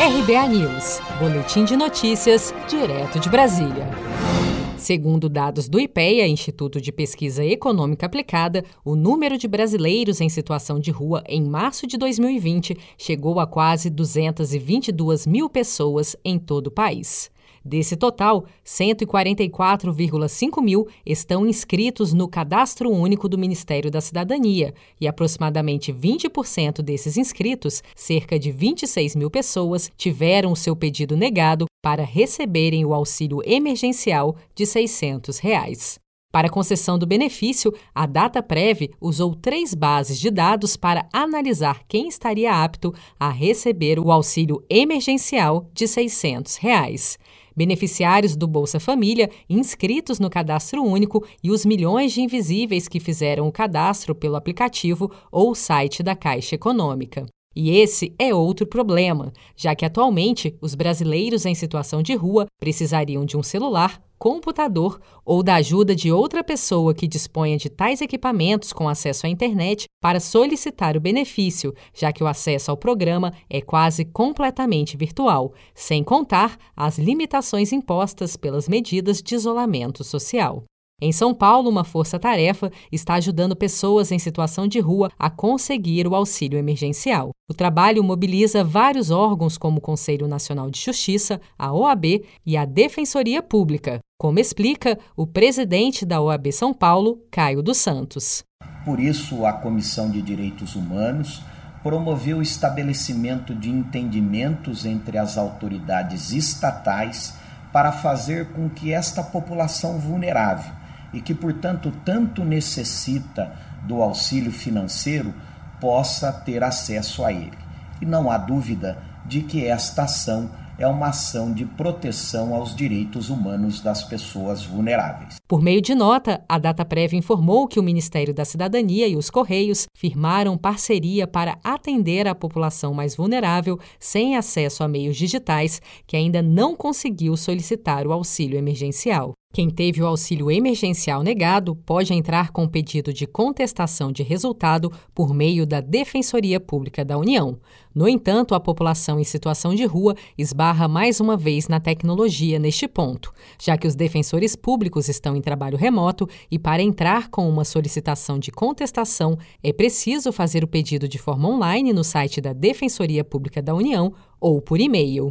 RBA News, Boletim de Notícias, direto de Brasília. Segundo dados do IPEA, Instituto de Pesquisa Econômica Aplicada, o número de brasileiros em situação de rua em março de 2020 chegou a quase 222 mil pessoas em todo o país. Desse total, 144,5 mil estão inscritos no Cadastro Único do Ministério da Cidadania e aproximadamente 20% desses inscritos, cerca de 26 mil pessoas, tiveram seu pedido negado para receberem o auxílio emergencial de 600 reais. Para a concessão do benefício, a DataPrev usou três bases de dados para analisar quem estaria apto a receber o auxílio emergencial de 600 reais beneficiários do Bolsa Família inscritos no Cadastro Único e os milhões de invisíveis que fizeram o cadastro pelo aplicativo ou site da Caixa Econômica. E esse é outro problema, já que atualmente os brasileiros em situação de rua precisariam de um celular, computador ou da ajuda de outra pessoa que disponha de tais equipamentos com acesso à internet para solicitar o benefício, já que o acesso ao programa é quase completamente virtual, sem contar as limitações impostas pelas medidas de isolamento social. Em São Paulo, uma força-tarefa está ajudando pessoas em situação de rua a conseguir o auxílio emergencial. O trabalho mobiliza vários órgãos, como o Conselho Nacional de Justiça, a OAB e a Defensoria Pública, como explica o presidente da OAB São Paulo, Caio dos Santos. Por isso, a Comissão de Direitos Humanos promoveu o estabelecimento de entendimentos entre as autoridades estatais para fazer com que esta população vulnerável e que, portanto, tanto necessita do auxílio financeiro, possa ter acesso a ele. E não há dúvida de que esta ação é uma ação de proteção aos direitos humanos das pessoas vulneráveis. Por meio de nota, a DataPrev informou que o Ministério da Cidadania e os Correios firmaram parceria para atender a população mais vulnerável sem acesso a meios digitais que ainda não conseguiu solicitar o auxílio emergencial. Quem teve o auxílio emergencial negado pode entrar com pedido de contestação de resultado por meio da Defensoria Pública da União. No entanto, a população em situação de rua esbarra mais uma vez na tecnologia neste ponto, já que os defensores públicos estão em trabalho remoto e, para entrar com uma solicitação de contestação, é preciso fazer o pedido de forma online no site da Defensoria Pública da União ou por e-mail.